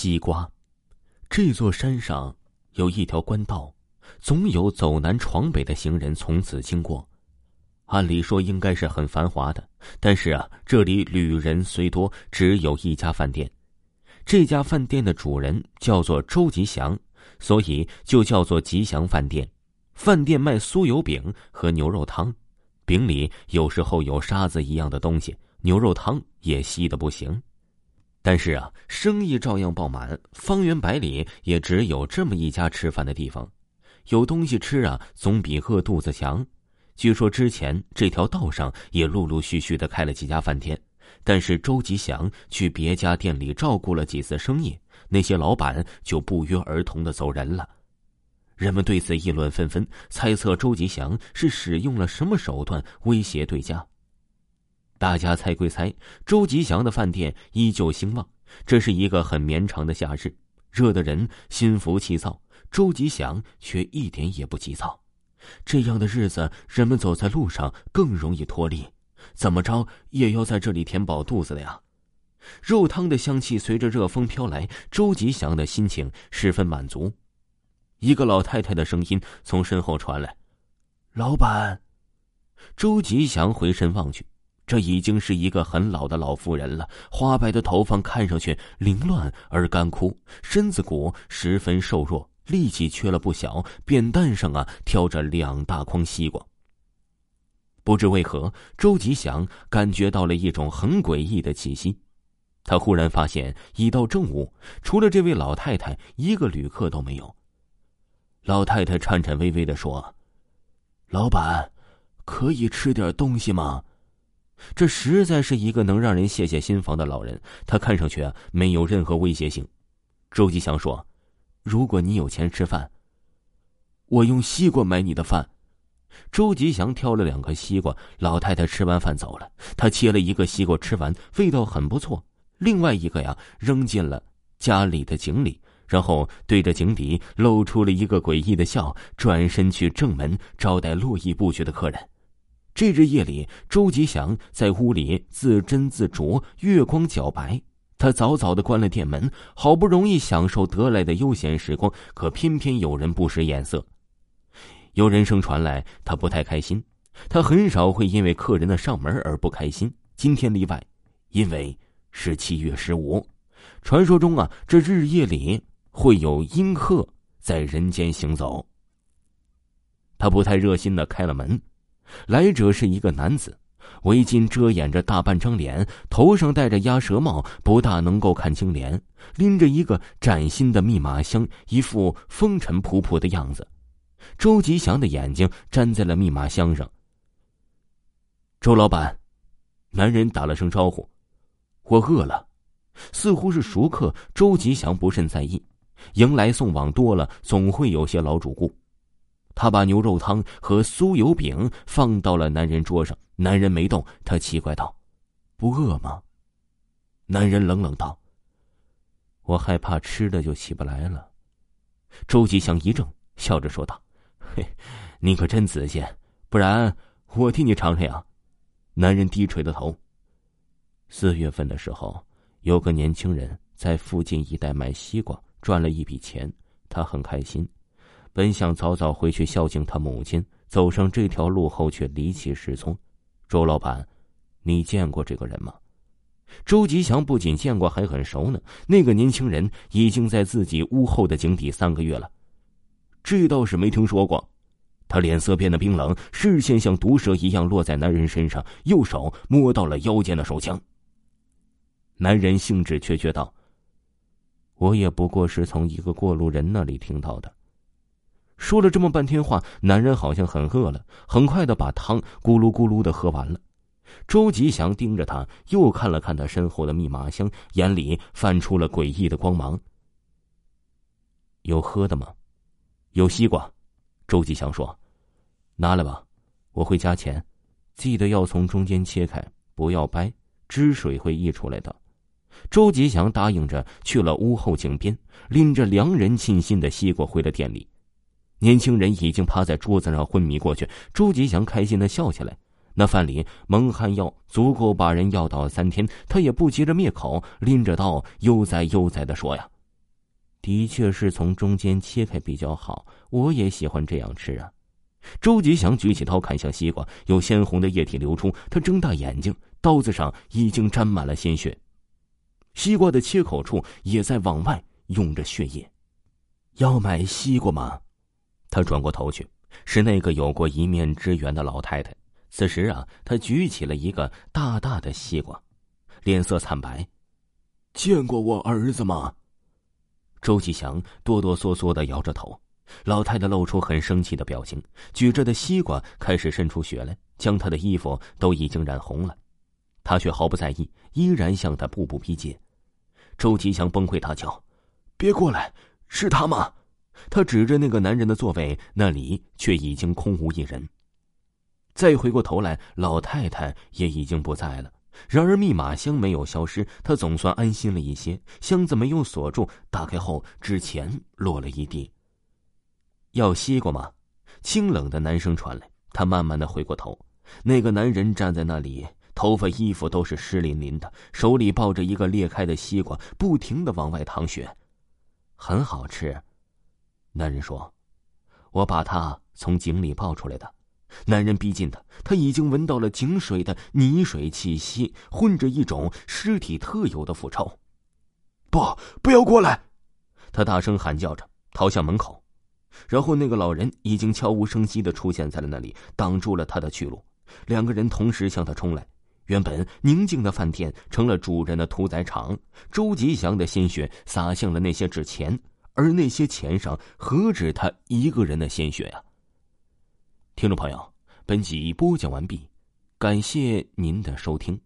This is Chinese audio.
西瓜，这座山上有一条官道，总有走南闯北的行人从此经过。按理说应该是很繁华的，但是啊，这里旅人虽多，只有一家饭店。这家饭店的主人叫做周吉祥，所以就叫做吉祥饭店。饭店卖酥油饼和牛肉汤，饼里有时候有沙子一样的东西，牛肉汤也稀的不行。但是啊，生意照样爆满，方圆百里也只有这么一家吃饭的地方，有东西吃啊，总比饿肚子强。据说之前这条道上也陆陆续续的开了几家饭店，但是周吉祥去别家店里照顾了几次生意，那些老板就不约而同的走人了。人们对此议论纷纷，猜测周吉祥是使用了什么手段威胁对家。大家猜归猜，周吉祥的饭店依旧兴旺。这是一个很绵长的夏日，热的人心浮气躁。周吉祥却一点也不急躁。这样的日子，人们走在路上更容易脱力。怎么着也要在这里填饱肚子的呀！肉汤的香气随着热风飘来，周吉祥的心情十分满足。一个老太太的声音从身后传来：“老板。”周吉祥回身望去。这已经是一个很老的老妇人了，花白的头发看上去凌乱而干枯，身子骨十分瘦弱，力气缺了不小。扁担上啊挑着两大筐西瓜。不知为何，周吉祥感觉到了一种很诡异的气息。他忽然发现，已到正午，除了这位老太太，一个旅客都没有。老太太颤颤巍巍的说：“老板，可以吃点东西吗？”这实在是一个能让人泄泄心防的老人，他看上去啊没有任何威胁性。周吉祥说：“如果你有钱吃饭，我用西瓜买你的饭。”周吉祥挑了两个西瓜，老太太吃完饭走了。他切了一个西瓜吃完，味道很不错。另外一个呀扔进了家里的井里，然后对着井底露出了一个诡异的笑，转身去正门招待络绎不绝的客人。这日夜里，周吉祥在屋里自斟自酌，月光皎白。他早早的关了店门，好不容易享受得来的悠闲时光，可偏偏有人不识眼色。有人声传来，他不太开心。他很少会因为客人的上门而不开心，今天例外，因为是七月十五。传说中啊，这日夜里会有阴客在人间行走。他不太热心的开了门。来者是一个男子，围巾遮掩着大半张脸，头上戴着鸭舌帽，不大能够看清脸，拎着一个崭新的密码箱，一副风尘仆仆的样子。周吉祥的眼睛粘在了密码箱上。周老板，男人打了声招呼：“我饿了。”似乎是熟客，周吉祥不甚在意。迎来送往多了，总会有些老主顾。他把牛肉汤和酥油饼放到了男人桌上，男人没动。他奇怪道：“不饿吗？”男人冷冷道：“我害怕吃的就起不来了。”周吉祥一怔，笑着说道：“嘿，你可真仔细，不然我替你尝尝呀。”男人低垂着头。四月份的时候，有个年轻人在附近一带卖西瓜，赚了一笔钱，他很开心。本想早早回去孝敬他母亲，走上这条路后却离奇失踪。周老板，你见过这个人吗？周吉祥不仅见过，还很熟呢。那个年轻人已经在自己屋后的井底三个月了，这倒是没听说过。他脸色变得冰冷，视线像毒蛇一样落在男人身上，右手摸到了腰间的手枪。男人兴致缺缺道：“我也不过是从一个过路人那里听到的。”说了这么半天话，男人好像很饿了，很快的把汤咕噜咕噜的喝完了。周吉祥盯着他，又看了看他身后的密码箱，眼里泛出了诡异的光芒。有喝的吗？有西瓜。周吉祥说：“拿来吧，我会加钱，记得要从中间切开，不要掰，汁水会溢出来的。”周吉祥答应着，去了屋后井边，拎着良人沁心的西瓜回了店里。年轻人已经趴在桌子上昏迷过去。周吉祥开心的笑起来。那饭里蒙汗药足够把人药倒三天，他也不急着灭口，拎着刀悠哉悠哉的说：“呀，的确是从中间切开比较好，我也喜欢这样吃啊。周吉祥举起刀砍向西瓜，有鲜红的液体流出，他睁大眼睛，刀子上已经沾满了鲜血，西瓜的切口处也在往外涌着血液。要买西瓜吗？他转过头去，是那个有过一面之缘的老太太。此时啊，她举起了一个大大的西瓜，脸色惨白。见过我儿子吗？周吉祥哆哆嗦嗦的摇着头。老太太露出很生气的表情，举着的西瓜开始渗出血来，将她的衣服都已经染红了。她却毫不在意，依然向他步步逼近。周吉祥崩溃大叫：“别过来！是他吗？”他指着那个男人的座位，那里却已经空无一人。再回过头来，老太太也已经不在了。然而密码箱没有消失，他总算安心了一些。箱子没有锁住，打开后纸钱落了一地。要西瓜吗？清冷的男声传来。他慢慢的回过头，那个男人站在那里，头发、衣服都是湿淋淋的，手里抱着一个裂开的西瓜，不停的往外淌血。很好吃，男人说：“我把他从井里抱出来的。”男人逼近他，他已经闻到了井水的泥水气息，混着一种尸体特有的腐臭。不，不要过来！他大声喊叫着，逃向门口。然后那个老人已经悄无声息的出现在了那里，挡住了他的去路。两个人同时向他冲来。原本宁静的饭店成了主人的屠宰场。周吉祥的鲜血洒向了那些纸钱，而那些钱上何止他一个人的鲜血呀！听众朋友，本集播讲完毕，感谢您的收听。